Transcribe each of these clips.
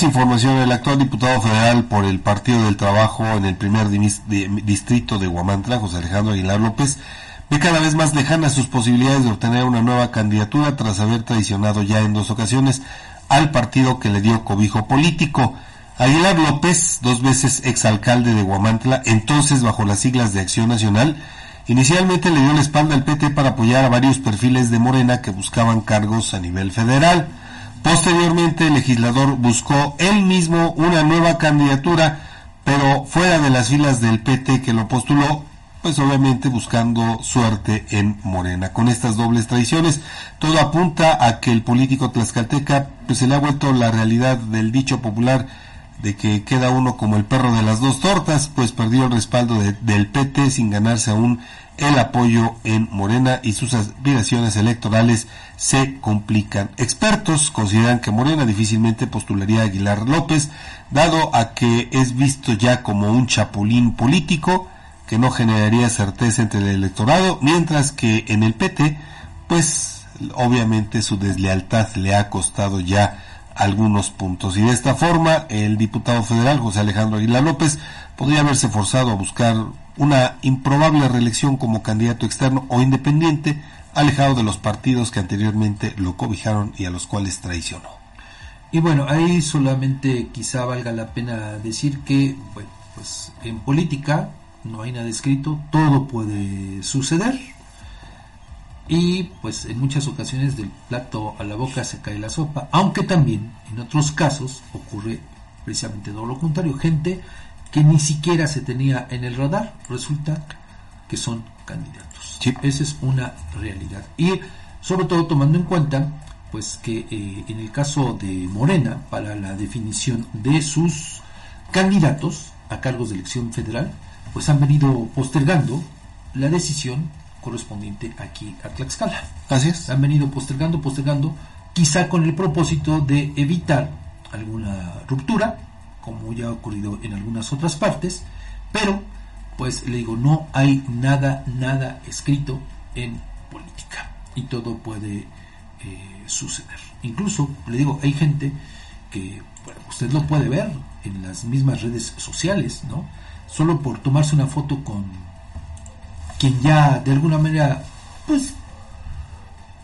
Información, el actual diputado federal por el Partido del Trabajo en el primer distrito de Huamantla, José Alejandro Aguilar López, ve cada vez más lejanas sus posibilidades de obtener una nueva candidatura tras haber traicionado ya en dos ocasiones al partido que le dio cobijo político. Aguilar López, dos veces exalcalde de Huamantla, entonces bajo las siglas de Acción Nacional, inicialmente le dio la espalda al PT para apoyar a varios perfiles de Morena que buscaban cargos a nivel federal. Posteriormente, el legislador buscó él mismo una nueva candidatura, pero fuera de las filas del PT que lo postuló, pues obviamente buscando suerte en Morena. Con estas dobles traiciones, todo apunta a que el político tlaxcalteca pues se le ha vuelto la realidad del dicho popular de que queda uno como el perro de las dos tortas, pues perdió el respaldo del PT sin ganarse aún el apoyo en Morena y sus aspiraciones electorales se complican. Expertos consideran que Morena difícilmente postularía a Aguilar López, dado a que es visto ya como un chapulín político que no generaría certeza entre el electorado, mientras que en el PT, pues obviamente su deslealtad le ha costado ya algunos puntos. Y de esta forma, el diputado federal José Alejandro Aguilar López podría haberse forzado a buscar una improbable reelección como candidato externo o independiente, alejado de los partidos que anteriormente lo cobijaron y a los cuales traicionó. Y bueno, ahí solamente quizá valga la pena decir que, bueno, pues en política no hay nada escrito, todo puede suceder y pues en muchas ocasiones del plato a la boca se cae la sopa, aunque también en otros casos ocurre precisamente todo lo contrario, gente que ni siquiera se tenía en el radar, resulta que son candidatos. Esa es una realidad. Y sobre todo tomando en cuenta pues que eh, en el caso de Morena, para la definición de sus candidatos a cargos de elección federal, pues han venido postergando la decisión correspondiente aquí a Tlaxcala. Así es. Han venido postergando, postergando, quizá con el propósito de evitar alguna ruptura como ya ha ocurrido en algunas otras partes, pero pues le digo, no hay nada, nada escrito en política y todo puede eh, suceder. Incluso, le digo, hay gente que, bueno, usted lo puede ver en las mismas redes sociales, ¿no? Solo por tomarse una foto con quien ya de alguna manera, pues,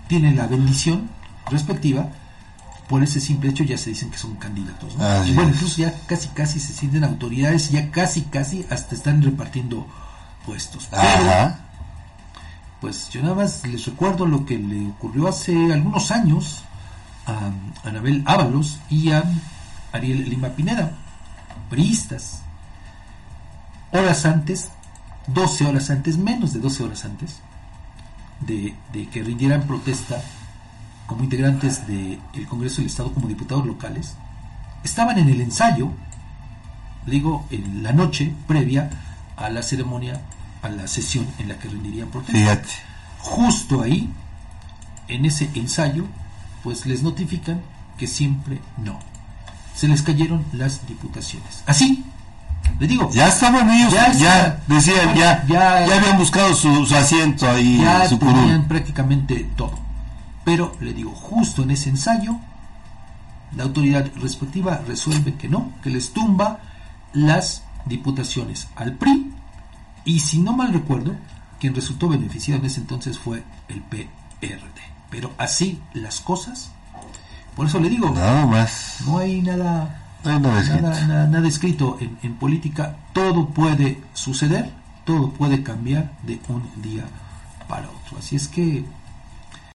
tiene la bendición respectiva, por ese simple hecho ya se dicen que son candidatos. y bueno, incluso ya casi casi se sienten autoridades, ya casi casi hasta están repartiendo puestos. Pero, pues yo nada más les recuerdo lo que le ocurrió hace algunos años a Anabel Ábalos y a Ariel Lima Pineda, priistas. Horas antes, 12 horas antes, menos de 12 horas antes, de, de que rindieran protesta como integrantes del Congreso del Estado como diputados locales, estaban en el ensayo, digo, en la noche previa a la ceremonia, a la sesión en la que rendirían protesta. Justo ahí, en ese ensayo, pues les notifican que siempre no. Se les cayeron las diputaciones. Así, le digo. Ya estaban ellos, ya, decían, ya, ya, habían buscado su, asiento ahí. Ya tenían prácticamente todo. Pero le digo, justo en ese ensayo, la autoridad respectiva resuelve que no, que les tumba las diputaciones al PRI y si no mal recuerdo, quien resultó beneficiado en ese entonces fue el PRD. Pero así las cosas, por eso le digo, nada más. no hay nada, nada, escrito en, en política, todo puede suceder, todo puede cambiar de un día para otro. Así es que